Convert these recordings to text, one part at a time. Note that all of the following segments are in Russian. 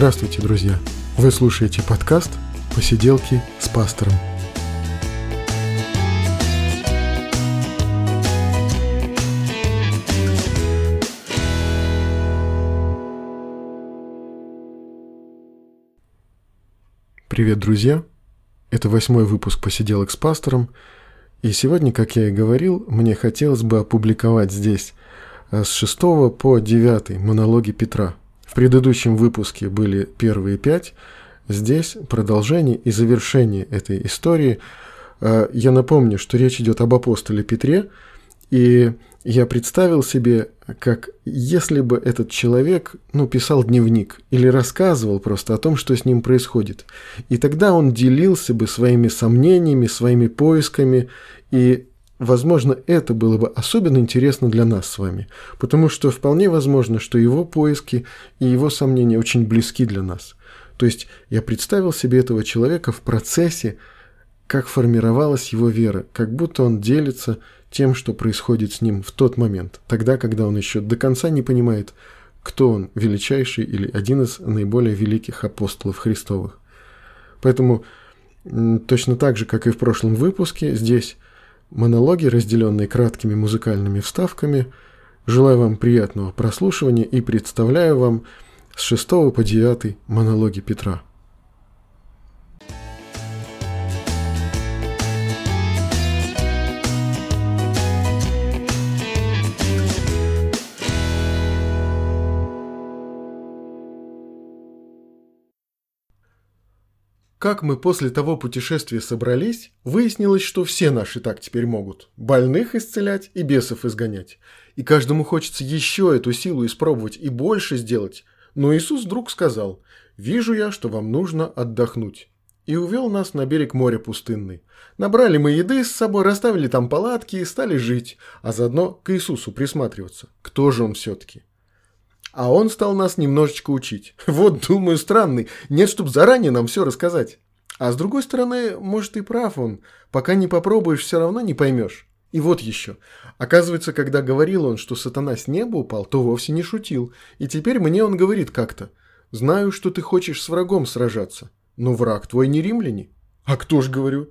Здравствуйте, друзья! Вы слушаете подкаст «Посиделки с пастором». Привет, друзья! Это восьмой выпуск «Посиделок с пастором», и сегодня, как я и говорил, мне хотелось бы опубликовать здесь э, с 6 по 9 монологи Петра. В предыдущем выпуске были первые пять, здесь продолжение и завершение этой истории. Э, я напомню, что речь идет об апостоле Петре, и я представил себе, как если бы этот человек ну, писал дневник или рассказывал просто о том, что с ним происходит. И тогда он делился бы своими сомнениями, своими поисками, и, возможно, это было бы особенно интересно для нас с вами, потому что вполне возможно, что его поиски и его сомнения очень близки для нас. То есть я представил себе этого человека в процессе, как формировалась его вера, как будто он делится тем, что происходит с ним в тот момент, тогда, когда он еще до конца не понимает, кто он, величайший или один из наиболее великих апостолов Христовых. Поэтому точно так же, как и в прошлом выпуске, здесь монологи, разделенные краткими музыкальными вставками. Желаю вам приятного прослушивания и представляю вам с 6 по 9 монологи Петра. Как мы после того путешествия собрались, выяснилось, что все наши так теперь могут. Больных исцелять и бесов изгонять. И каждому хочется еще эту силу испробовать и больше сделать. Но Иисус вдруг сказал, «Вижу я, что вам нужно отдохнуть». И увел нас на берег моря пустынный. Набрали мы еды с собой, расставили там палатки и стали жить, а заодно к Иисусу присматриваться. Кто же он все-таки? А он стал нас немножечко учить. Вот, думаю, странный. Нет, чтоб заранее нам все рассказать. А с другой стороны, может и прав он. Пока не попробуешь, все равно не поймешь. И вот еще. Оказывается, когда говорил он, что сатана с неба упал, то вовсе не шутил. И теперь мне он говорит как-то. Знаю, что ты хочешь с врагом сражаться. Но враг твой не римляне. А кто ж, говорю?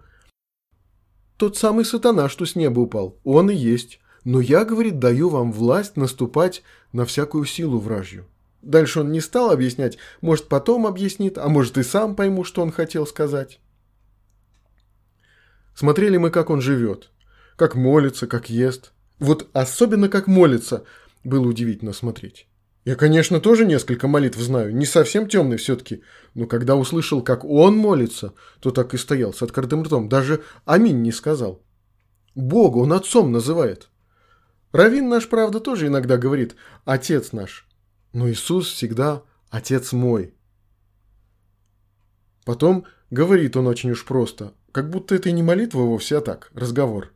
Тот самый сатана, что с неба упал. Он и есть. Но я, говорит, даю вам власть наступать на всякую силу вражью. Дальше он не стал объяснять, может потом объяснит, а может и сам пойму, что он хотел сказать. Смотрели мы, как он живет, как молится, как ест. Вот особенно как молится, было удивительно смотреть. Я, конечно, тоже несколько молитв знаю, не совсем темный все-таки, но когда услышал, как он молится, то так и стоял с открытым ртом, даже «Аминь» не сказал. Бога он отцом называет. Равин наш, правда, тоже иногда говорит «отец наш», но Иисус всегда «отец мой». Потом говорит он очень уж просто, как будто это и не молитва вовсе, а так, разговор.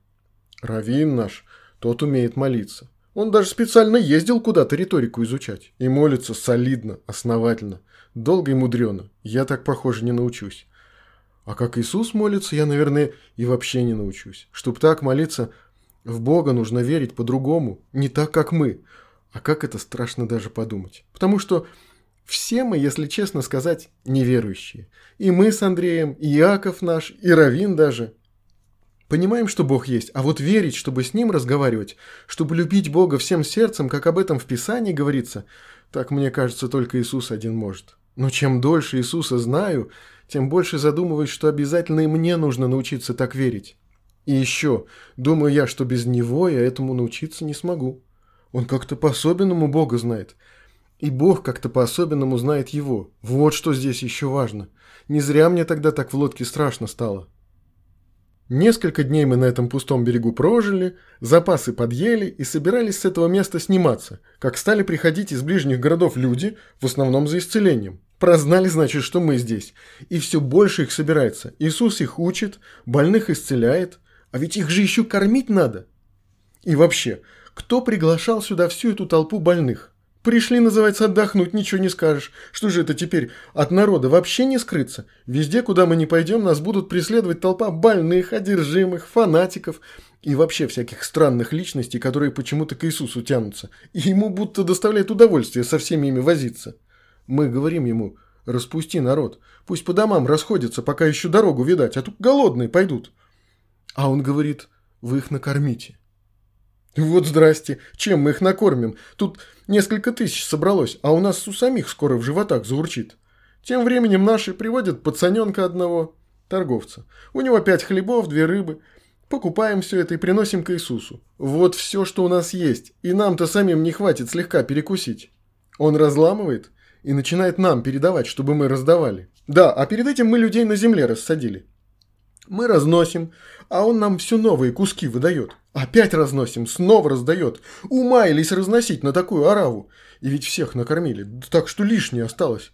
Равин наш, тот умеет молиться. Он даже специально ездил куда-то риторику изучать. И молится солидно, основательно, долго и мудрено. Я так, похоже, не научусь. А как Иисус молится, я, наверное, и вообще не научусь. Чтоб так молиться, в Бога нужно верить по-другому, не так, как мы. А как это страшно даже подумать. Потому что все мы, если честно сказать, неверующие. И мы с Андреем, и Иаков наш, и Равин даже. Понимаем, что Бог есть, а вот верить, чтобы с Ним разговаривать, чтобы любить Бога всем сердцем, как об этом в Писании говорится, так, мне кажется, только Иисус один может. Но чем дольше Иисуса знаю, тем больше задумываюсь, что обязательно и мне нужно научиться так верить. И еще, думаю я, что без него я этому научиться не смогу. Он как-то по-особенному Бога знает. И Бог как-то по-особенному знает его. Вот что здесь еще важно. Не зря мне тогда так в лодке страшно стало. Несколько дней мы на этом пустом берегу прожили, запасы подъели и собирались с этого места сниматься, как стали приходить из ближних городов люди, в основном за исцелением. Прознали, значит, что мы здесь. И все больше их собирается. Иисус их учит, больных исцеляет, а ведь их же еще кормить надо. И вообще, кто приглашал сюда всю эту толпу больных? Пришли, называется, отдохнуть, ничего не скажешь. Что же это теперь, от народа вообще не скрыться? Везде, куда мы не пойдем, нас будут преследовать толпа больных, одержимых, фанатиков и вообще всяких странных личностей, которые почему-то к Иисусу тянутся. И ему будто доставляет удовольствие со всеми ими возиться. Мы говорим ему, распусти народ. Пусть по домам расходятся, пока еще дорогу видать, а тут голодные пойдут. А он говорит, вы их накормите. Вот здрасте, чем мы их накормим? Тут несколько тысяч собралось, а у нас у самих скоро в животах заурчит. Тем временем наши приводят пацаненка одного, торговца. У него пять хлебов, две рыбы. Покупаем все это и приносим к Иисусу. Вот все, что у нас есть, и нам-то самим не хватит слегка перекусить. Он разламывает и начинает нам передавать, чтобы мы раздавали. Да, а перед этим мы людей на земле рассадили. Мы разносим, а он нам все новые куски выдает. Опять разносим, снова раздает. Умаялись разносить на такую ораву. И ведь всех накормили, так что лишнее осталось.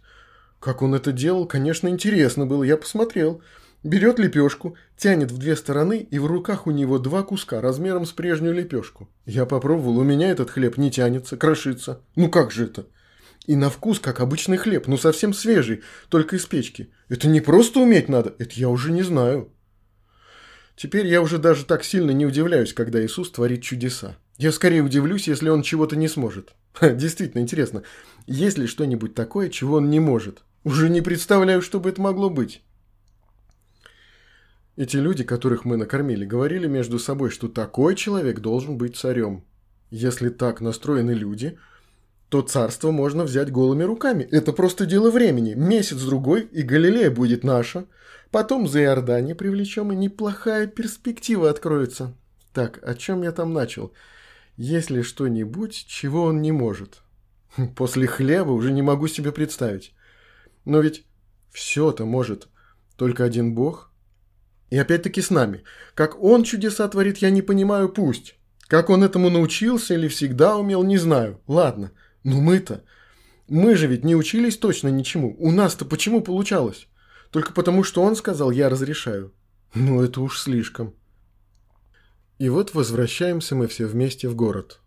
Как он это делал, конечно, интересно было, я посмотрел. Берет лепешку, тянет в две стороны, и в руках у него два куска размером с прежнюю лепешку. Я попробовал, у меня этот хлеб не тянется, крошится. Ну как же это? И на вкус, как обычный хлеб, но совсем свежий, только из печки. Это не просто уметь надо, это я уже не знаю. Теперь я уже даже так сильно не удивляюсь, когда Иисус творит чудеса. Я скорее удивлюсь, если он чего-то не сможет. Ха, действительно интересно, есть ли что-нибудь такое, чего он не может? Уже не представляю, что бы это могло быть. Эти люди, которых мы накормили, говорили между собой, что такой человек должен быть царем. Если так настроены люди, то царство можно взять голыми руками. Это просто дело времени. Месяц-другой, и Галилея будет наша – Потом за Иордание привлечем, и неплохая перспектива откроется. Так, о чем я там начал? Есть ли что-нибудь, чего он не может? Хм, после хлеба уже не могу себе представить. Но ведь все-то может только один Бог. И опять-таки с нами. Как он чудеса творит, я не понимаю, пусть. Как он этому научился или всегда умел, не знаю. Ладно, но мы-то... Мы же ведь не учились точно ничему. У нас-то почему получалось? Только потому, что он сказал «я разрешаю». Ну, это уж слишком. И вот возвращаемся мы все вместе в город.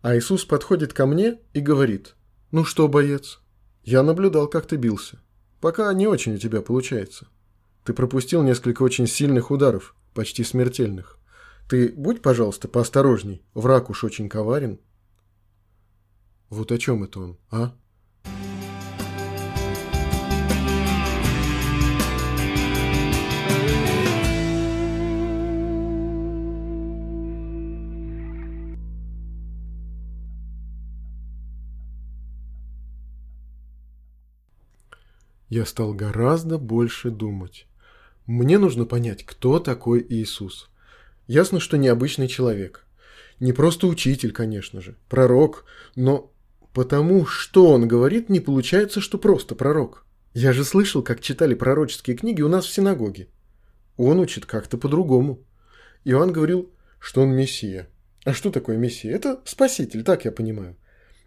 А Иисус подходит ко мне и говорит, «Ну что, боец, я наблюдал, как ты бился. Пока не очень у тебя получается. Ты пропустил несколько очень сильных ударов, почти смертельных. Ты будь, пожалуйста, поосторожней, враг уж очень коварен». Вот о чем это он, а? Я стал гораздо больше думать. Мне нужно понять, кто такой Иисус. Ясно, что необычный человек. Не просто учитель, конечно же, пророк, но потому что он говорит, не получается, что просто пророк. Я же слышал, как читали пророческие книги у нас в синагоге. Он учит как-то по-другому. Иоанн говорил, что он Мессия. А что такое Мессия? Это Спаситель, так я понимаю.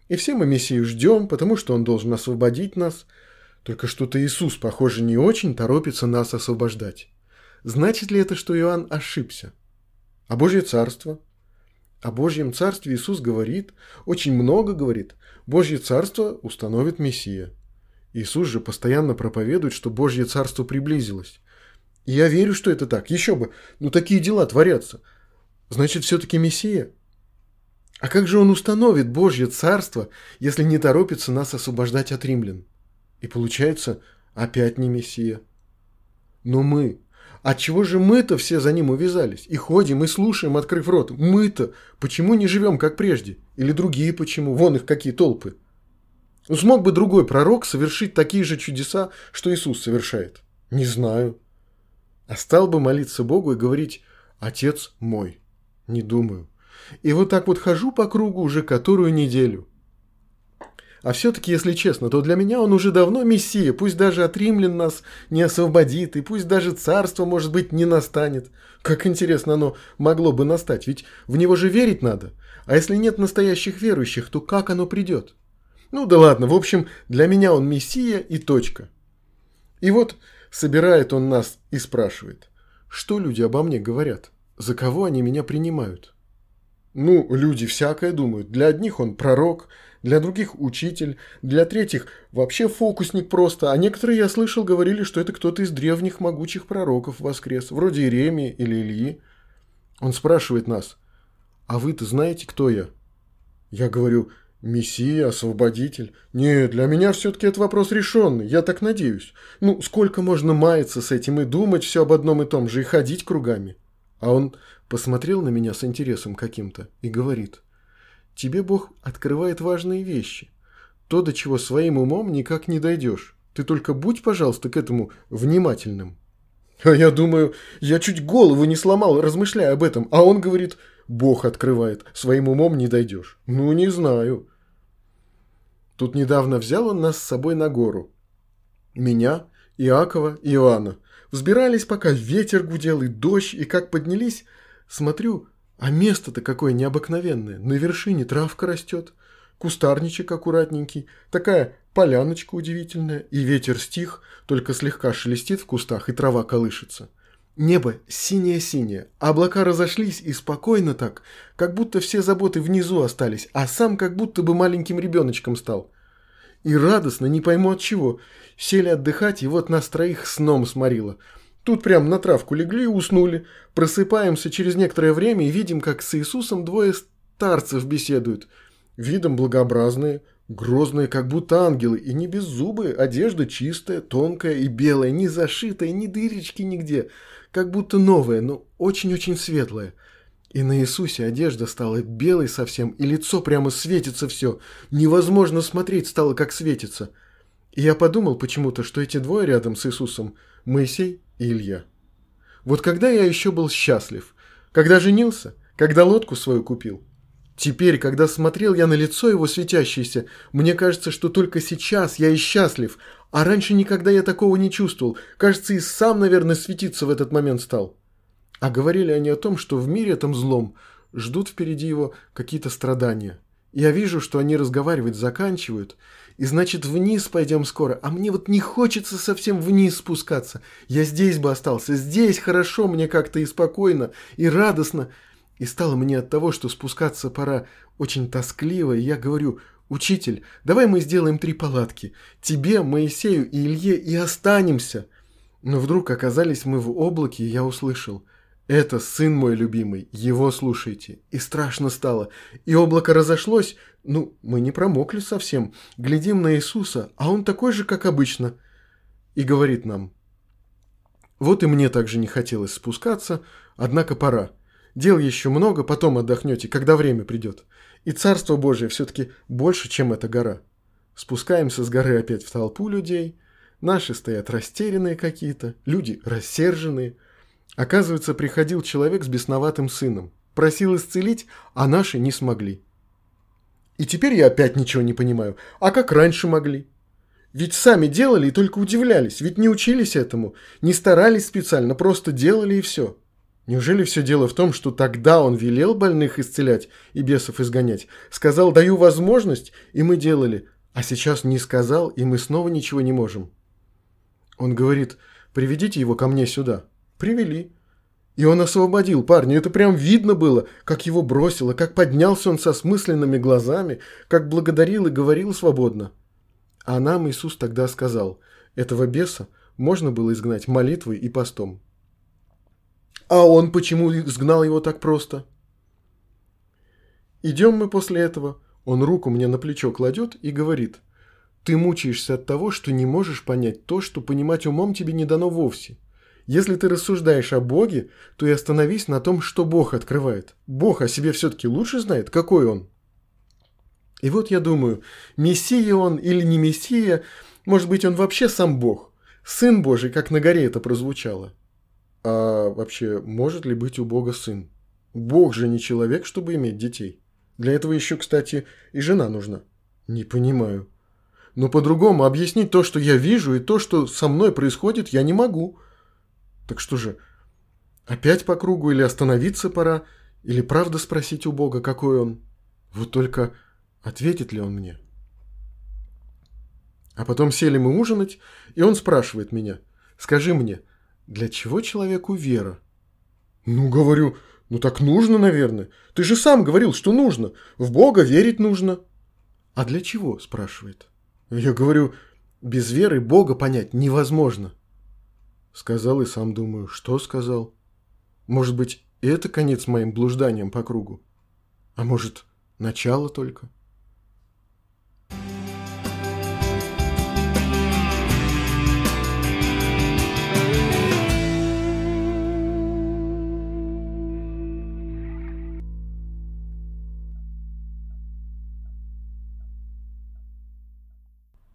И все мы Мессию ждем, потому что он должен освободить нас – только что-то Иисус, похоже, не очень торопится нас освобождать. Значит ли это, что Иоанн ошибся? А Божье Царство? О Божьем Царстве Иисус говорит, очень много говорит. Божье Царство установит Мессия. Иисус же постоянно проповедует, что Божье Царство приблизилось. И я верю, что это так. Еще бы, ну такие дела творятся. Значит, все-таки Мессия? А как же он установит Божье Царство, если не торопится нас освобождать от римлян? И получается, опять не Мессия. Но мы... А чего же мы-то все за ним увязались? И ходим, и слушаем, открыв рот. Мы-то почему не живем, как прежде? Или другие почему? Вон их какие толпы. Смог бы другой пророк совершить такие же чудеса, что Иисус совершает? Не знаю. А стал бы молиться Богу и говорить «Отец мой». Не думаю. И вот так вот хожу по кругу уже которую неделю. А все-таки, если честно, то для меня он уже давно мессия, пусть даже от римлян нас не освободит, и пусть даже царство, может быть, не настанет. Как интересно оно могло бы настать, ведь в него же верить надо. А если нет настоящих верующих, то как оно придет? Ну да ладно, в общем, для меня он мессия и точка. И вот собирает он нас и спрашивает, что люди обо мне говорят, за кого они меня принимают? Ну, люди всякое думают. Для одних он пророк, для других учитель, для третьих вообще фокусник просто, а некоторые, я слышал, говорили, что это кто-то из древних могучих пророков воскрес, вроде Иеремии или Ильи. Он спрашивает нас, а вы-то знаете, кто я? Я говорю, Мессия, освободитель. Не, для меня все-таки этот вопрос решенный, я так надеюсь. Ну, сколько можно маяться с этим и думать все об одном и том же, и ходить кругами? А он посмотрел на меня с интересом каким-то и говорит. Тебе Бог открывает важные вещи. То, до чего своим умом никак не дойдешь. Ты только будь, пожалуйста, к этому внимательным. А я думаю, я чуть голову не сломал, размышляя об этом. А он говорит, Бог открывает, своим умом не дойдешь. Ну, не знаю. Тут недавно взял он нас с собой на гору. Меня, Иакова и Иоанна. Взбирались, пока ветер гудел и дождь, и как поднялись, смотрю, а место-то какое необыкновенное. На вершине травка растет, кустарничек аккуратненький, такая поляночка удивительная, и ветер стих, только слегка шелестит в кустах, и трава колышется. Небо синее-синее, облака разошлись и спокойно так, как будто все заботы внизу остались, а сам как будто бы маленьким ребеночком стал. И радостно, не пойму от чего, сели отдыхать, и вот нас троих сном сморило. Тут прям на травку легли и уснули. Просыпаемся через некоторое время и видим, как с Иисусом двое старцев беседуют. Видом благообразные, грозные, как будто ангелы, и не без зубы, одежда чистая, тонкая и белая, не зашитая, ни дырочки нигде – как будто новое, но очень-очень светлое. И на Иисусе одежда стала белой совсем, и лицо прямо светится все. Невозможно смотреть стало, как светится. И я подумал почему-то, что эти двое рядом с Иисусом – Моисей и Илья. Вот когда я еще был счастлив, когда женился, когда лодку свою купил. Теперь, когда смотрел я на лицо его светящееся, мне кажется, что только сейчас я и счастлив, а раньше никогда я такого не чувствовал. Кажется, и сам, наверное, светиться в этот момент стал. А говорили они о том, что в мире этом злом ждут впереди его какие-то страдания. Я вижу, что они разговаривать заканчивают, и значит вниз пойдем скоро, а мне вот не хочется совсем вниз спускаться. Я здесь бы остался, здесь хорошо мне как-то и спокойно, и радостно. И стало мне от того, что спускаться пора очень тоскливо, и я говорю, «Учитель, давай мы сделаем три палатки. Тебе, Моисею и Илье и останемся». Но вдруг оказались мы в облаке, и я услышал. «Это сын мой любимый, его слушайте». И страшно стало. И облако разошлось. Ну, мы не промокли совсем. Глядим на Иисуса, а он такой же, как обычно. И говорит нам. Вот и мне также не хотелось спускаться, однако пора. Дел еще много, потом отдохнете, когда время придет. И Царство Божие все-таки больше, чем эта гора. Спускаемся с горы опять в толпу людей. Наши стоят растерянные какие-то, люди рассерженные. Оказывается, приходил человек с бесноватым сыном. Просил исцелить, а наши не смогли. И теперь я опять ничего не понимаю. А как раньше могли? Ведь сами делали и только удивлялись. Ведь не учились этому, не старались специально, просто делали и все. Неужели все дело в том, что тогда он велел больных исцелять и бесов изгонять? Сказал, даю возможность, и мы делали. А сейчас не сказал, и мы снова ничего не можем. Он говорит, приведите его ко мне сюда. Привели. И он освободил парня. Это прям видно было, как его бросило, как поднялся он со смысленными глазами, как благодарил и говорил свободно. А нам Иисус тогда сказал, этого беса можно было изгнать молитвой и постом. А он почему сгнал его так просто? Идем мы после этого. Он руку мне на плечо кладет и говорит. Ты мучаешься от того, что не можешь понять то, что понимать умом тебе не дано вовсе. Если ты рассуждаешь о Боге, то и остановись на том, что Бог открывает. Бог о себе все-таки лучше знает, какой Он. И вот я думаю, Мессия он или не Мессия, может быть, он вообще сам Бог. Сын Божий, как на горе это прозвучало. А вообще, может ли быть у Бога сын? Бог же не человек, чтобы иметь детей. Для этого еще, кстати, и жена нужна. Не понимаю. Но по-другому объяснить то, что я вижу, и то, что со мной происходит, я не могу. Так что же, опять по кругу или остановиться пора, или правда спросить у Бога, какой он? Вот только ответит ли он мне? А потом сели мы ужинать, и он спрашивает меня, скажи мне, для чего человеку вера? Ну, говорю, ну так нужно, наверное. Ты же сам говорил, что нужно. В Бога верить нужно. А для чего, спрашивает. Я говорю, без веры Бога понять невозможно. Сказал и сам думаю, что сказал. Может быть, это конец моим блужданиям по кругу? А может, начало только?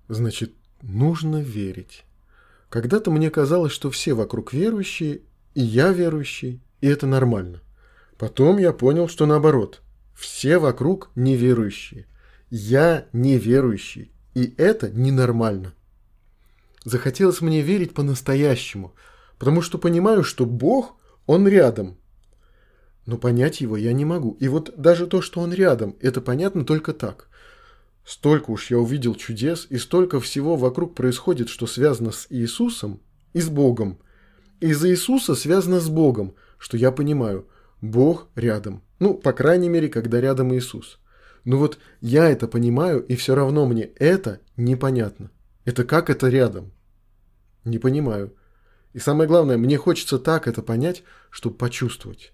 Значит, нужно верить. Когда-то мне казалось, что все вокруг верующие, и я верующий, и это нормально. Потом я понял, что наоборот. Все вокруг неверующие. Я неверующий, и это ненормально. Захотелось мне верить по-настоящему, потому что понимаю, что Бог, Он рядом. Но понять Его я не могу. И вот даже то, что Он рядом, это понятно только так. Столько уж я увидел чудес, и столько всего вокруг происходит, что связано с Иисусом и с Богом. Из-за Иисуса связано с Богом, что я понимаю, Бог рядом. Ну, по крайней мере, когда рядом Иисус. Но вот я это понимаю, и все равно мне это непонятно. Это как это рядом? Не понимаю. И самое главное, мне хочется так это понять, чтобы почувствовать.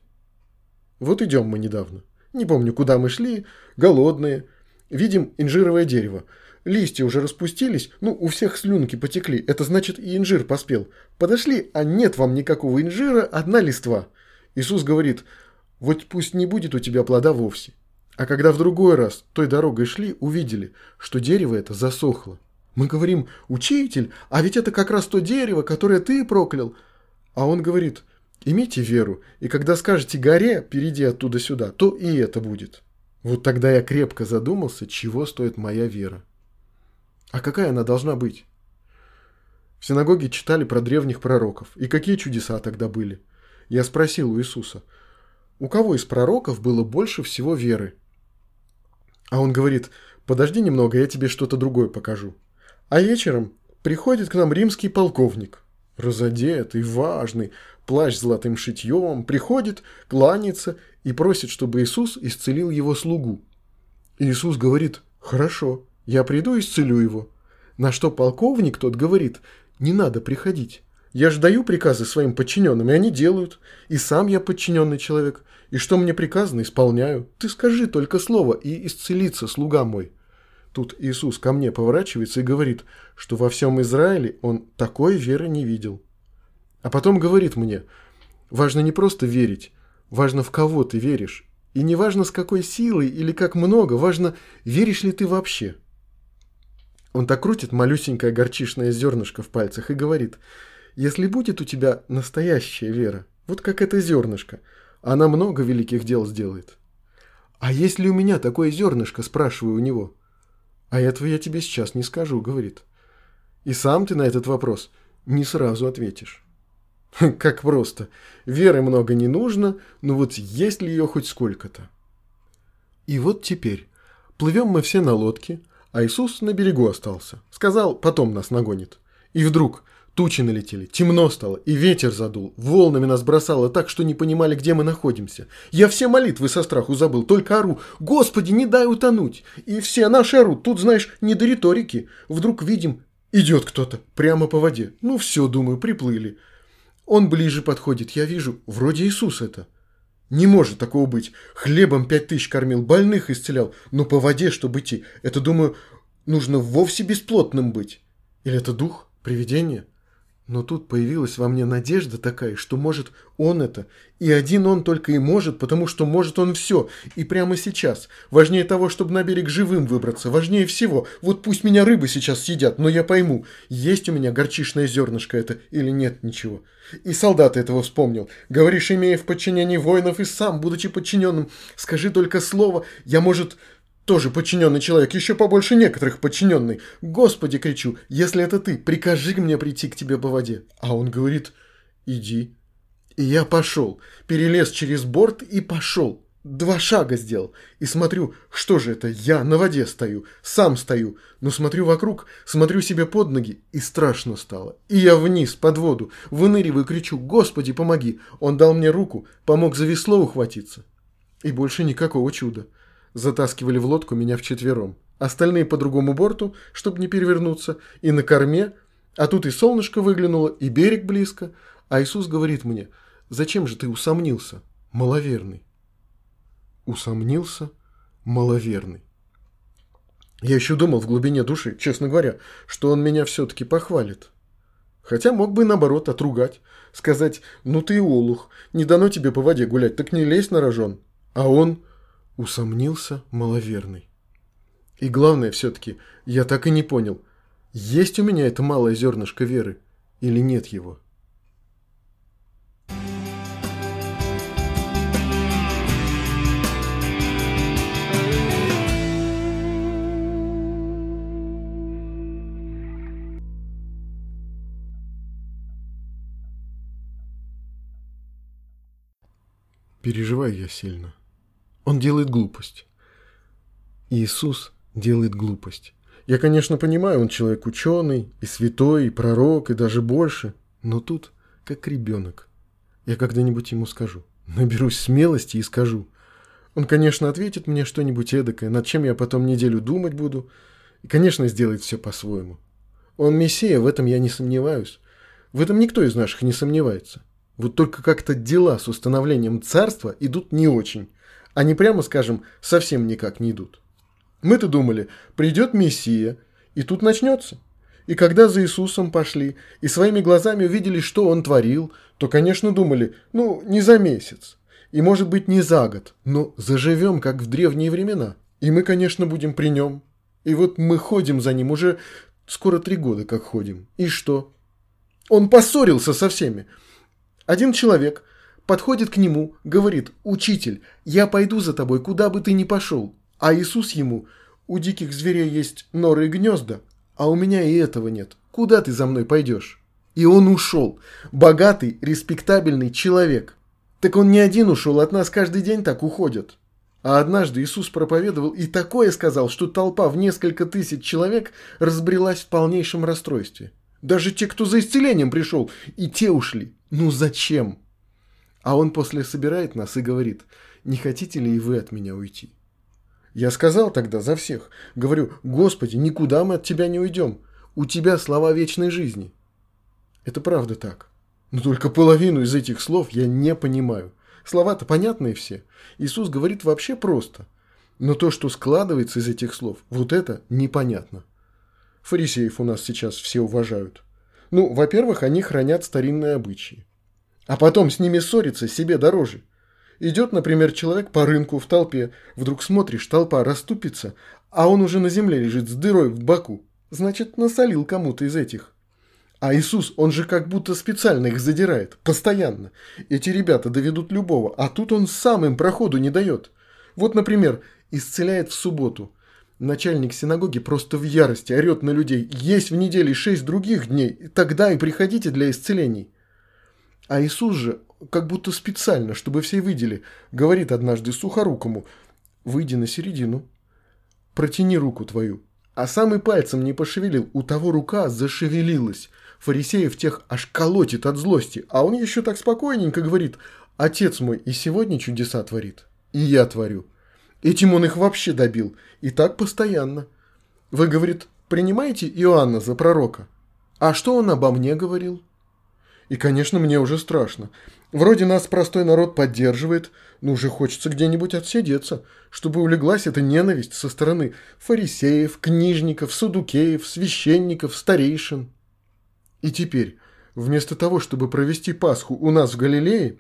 Вот идем мы недавно. Не помню, куда мы шли, голодные. Видим инжировое дерево. Листья уже распустились, ну, у всех слюнки потекли. Это значит, и инжир поспел. Подошли, а нет вам никакого инжира, одна листва. Иисус говорит, вот пусть не будет у тебя плода вовсе. А когда в другой раз той дорогой шли, увидели, что дерево это засохло. Мы говорим, учитель, а ведь это как раз то дерево, которое ты проклял. А он говорит, имейте веру, и когда скажете горе, перейди оттуда сюда, то и это будет. Вот тогда я крепко задумался, чего стоит моя вера. А какая она должна быть? В синагоге читали про древних пророков. И какие чудеса тогда были? Я спросил у Иисуса, у кого из пророков было больше всего веры? А он говорит, подожди немного, я тебе что-то другое покажу. А вечером приходит к нам римский полковник, разодетый, важный, плащ с золотым шитьем, приходит, кланяется и просит, чтобы Иисус исцелил его слугу. Иисус говорит, хорошо, я приду и исцелю его. На что полковник тот говорит, не надо приходить. Я же даю приказы своим подчиненным, и они делают. И сам я подчиненный человек. И что мне приказано, исполняю. Ты скажи только слово, и исцелится слуга мой. Тут Иисус ко мне поворачивается и говорит, что во всем Израиле он такой веры не видел. А потом говорит мне, важно не просто верить, важно в кого ты веришь. И не важно с какой силой или как много, важно, веришь ли ты вообще. Он так крутит малюсенькое горчишное зернышко в пальцах и говорит, если будет у тебя настоящая вера, вот как это зернышко, она много великих дел сделает. А если у меня такое зернышко, спрашиваю у него – «А этого я тебе сейчас не скажу», — говорит. «И сам ты на этот вопрос не сразу ответишь». Как просто. Веры много не нужно, но вот есть ли ее хоть сколько-то? И вот теперь. Плывем мы все на лодке, а Иисус на берегу остался. Сказал, потом нас нагонит. И вдруг Тучи налетели, темно стало, и ветер задул. Волнами нас бросало так, что не понимали, где мы находимся. Я все молитвы со страху забыл, только ору. Господи, не дай утонуть. И все наши орут, тут, знаешь, не до риторики. Вдруг видим, идет кто-то, прямо по воде. Ну все, думаю, приплыли. Он ближе подходит, я вижу, вроде Иисус это. Не может такого быть. Хлебом пять тысяч кормил, больных исцелял. Но по воде, чтобы идти, это, думаю, нужно вовсе бесплотным быть. Или это дух, привидение? Но тут появилась во мне надежда такая, что может он это, и один он только и может, потому что может он все, и прямо сейчас. Важнее того, чтобы на берег живым выбраться, важнее всего. Вот пусть меня рыбы сейчас съедят, но я пойму, есть у меня горчишное зернышко это или нет ничего. И солдат этого вспомнил. Говоришь, имея в подчинении воинов и сам, будучи подчиненным, скажи только слово, я, может, тоже подчиненный человек, еще побольше некоторых подчиненный. Господи, кричу, если это ты, прикажи мне прийти к тебе по воде. А он говорит, иди. И я пошел, перелез через борт и пошел. Два шага сделал. И смотрю, что же это, я на воде стою, сам стою. Но смотрю вокруг, смотрю себе под ноги, и страшно стало. И я вниз, под воду, выныриваю, кричу, Господи, помоги. Он дал мне руку, помог за весло ухватиться. И больше никакого чуда затаскивали в лодку меня вчетвером. Остальные по другому борту, чтобы не перевернуться, и на корме. А тут и солнышко выглянуло, и берег близко. А Иисус говорит мне, зачем же ты усомнился, маловерный? Усомнился, маловерный. Я еще думал в глубине души, честно говоря, что он меня все-таки похвалит. Хотя мог бы наоборот отругать, сказать, ну ты олух, не дано тебе по воде гулять, так не лезь на рожон. А он Усомнился маловерный. И главное все-таки, я так и не понял, есть у меня это малое зернышко веры или нет его? Переживаю я сильно. Он делает глупость. Иисус делает глупость. Я, конечно, понимаю, он человек ученый, и святой, и пророк, и даже больше. Но тут как ребенок. Я когда-нибудь ему скажу. Наберусь смелости и скажу. Он, конечно, ответит мне что-нибудь эдакое, над чем я потом неделю думать буду. И, конечно, сделает все по-своему. Он мессия, в этом я не сомневаюсь. В этом никто из наших не сомневается. Вот только как-то дела с установлением царства идут не очень. Они, прямо скажем, совсем никак не идут. Мы-то думали, придет Мессия, и тут начнется. И когда за Иисусом пошли, и своими глазами увидели, что Он творил, то, конечно, думали, ну, не за месяц, и, может быть, не за год, но заживем, как в древние времена. И мы, конечно, будем при Нем. И вот мы ходим за Ним уже скоро три года, как ходим. И что? Он поссорился со всеми. Один человек подходит к нему, говорит, «Учитель, я пойду за тобой, куда бы ты ни пошел». А Иисус ему, «У диких зверей есть норы и гнезда, а у меня и этого нет. Куда ты за мной пойдешь?» И он ушел. Богатый, респектабельный человек. Так он не один ушел, от нас каждый день так уходят. А однажды Иисус проповедовал и такое сказал, что толпа в несколько тысяч человек разбрелась в полнейшем расстройстве. Даже те, кто за исцелением пришел, и те ушли. Ну зачем? А он после собирает нас и говорит, не хотите ли и вы от меня уйти? Я сказал тогда за всех. Говорю, Господи, никуда мы от Тебя не уйдем. У Тебя слова вечной жизни. Это правда так. Но только половину из этих слов я не понимаю. Слова-то понятные все. Иисус говорит вообще просто. Но то, что складывается из этих слов, вот это непонятно. Фарисеев у нас сейчас все уважают. Ну, во-первых, они хранят старинные обычаи. А потом с ними ссориться себе дороже. Идет, например, человек по рынку в толпе. Вдруг смотришь, толпа расступится, а он уже на земле лежит с дырой в боку. Значит, насолил кому-то из этих. А Иисус, он же как будто специально их задирает. Постоянно. Эти ребята доведут любого, а тут он сам им проходу не дает. Вот, например, исцеляет в субботу – Начальник синагоги просто в ярости орет на людей. Есть в неделе шесть других дней, тогда и приходите для исцелений. А Иисус же, как будто специально, чтобы все видели, говорит однажды сухорукому, выйди на середину, протяни руку твою. А сам и пальцем не пошевелил, у того рука зашевелилась. Фарисеев тех аж колотит от злости, а он еще так спокойненько говорит, отец мой и сегодня чудеса творит, и я творю. Этим он их вообще добил. И так постоянно. Вы, говорит, принимаете Иоанна за пророка? А что он обо мне говорил? И, конечно, мне уже страшно. Вроде нас простой народ поддерживает, но уже хочется где-нибудь отсидеться, чтобы улеглась эта ненависть со стороны фарисеев, книжников, судукеев, священников, старейшин. И теперь, вместо того, чтобы провести Пасху у нас в Галилее,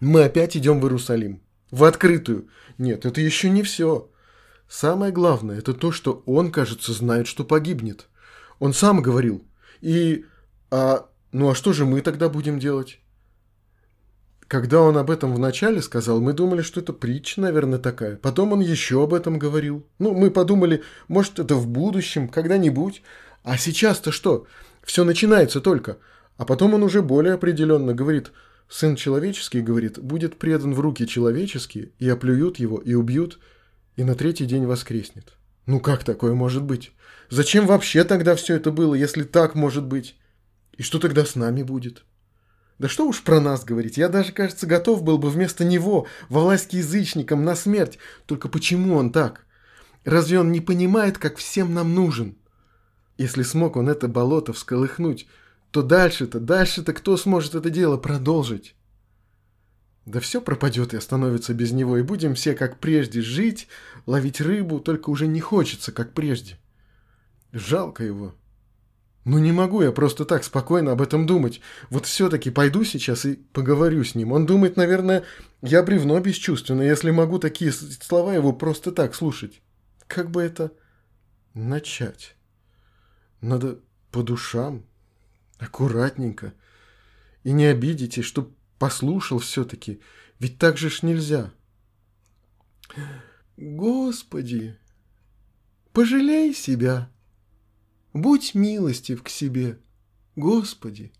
мы опять идем в Иерусалим. В открытую. Нет, это еще не все. Самое главное, это то, что он, кажется, знает, что погибнет. Он сам говорил. И... А... Ну а что же мы тогда будем делать? Когда он об этом вначале сказал, мы думали, что это притча, наверное, такая. Потом он еще об этом говорил. Ну, мы подумали, может, это в будущем, когда-нибудь. А сейчас-то что? Все начинается только. А потом он уже более определенно говорит – Сын человеческий, говорит, будет предан в руки человеческие, и оплюют его, и убьют, и на третий день воскреснет. Ну как такое может быть? Зачем вообще тогда все это было, если так может быть? И что тогда с нами будет? Да что уж про нас говорить, я даже, кажется, готов был бы вместо него во власть к язычникам на смерть. Только почему он так? Разве он не понимает, как всем нам нужен? Если смог он это болото всколыхнуть, то дальше-то, дальше-то кто сможет это дело продолжить? Да все пропадет и остановится без него, и будем все как прежде жить, ловить рыбу, только уже не хочется, как прежде. Жалко его. Ну не могу я просто так спокойно об этом думать. Вот все-таки пойду сейчас и поговорю с ним. Он думает, наверное, я бревно бесчувственное, если могу такие слова его просто так слушать. Как бы это начать? Надо по душам, аккуратненько. И не обидите, чтоб послушал все-таки, ведь так же ж нельзя. Господи, пожалей себя, будь милостив к себе, Господи.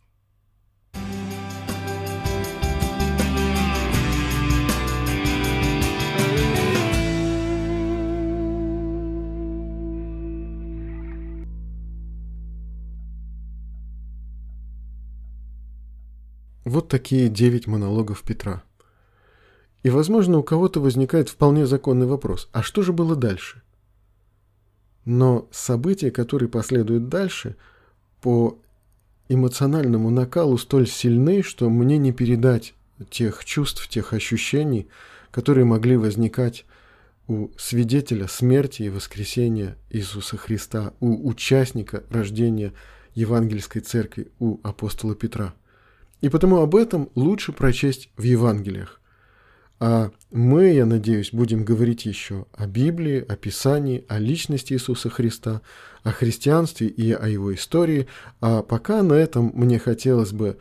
Вот такие девять монологов Петра. И, возможно, у кого-то возникает вполне законный вопрос, а что же было дальше? Но события, которые последуют дальше, по эмоциональному накалу столь сильны, что мне не передать тех чувств, тех ощущений, которые могли возникать у свидетеля смерти и воскресения Иисуса Христа, у участника рождения Евангельской церкви, у апостола Петра – и потому об этом лучше прочесть в Евангелиях. А мы, я надеюсь, будем говорить еще о Библии, о Писании, о личности Иисуса Христа, о христианстве и о его истории. А пока на этом мне хотелось бы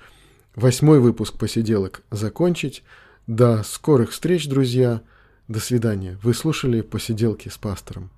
восьмой выпуск посиделок закончить. До скорых встреч, друзья. До свидания. Вы слушали посиделки с пастором.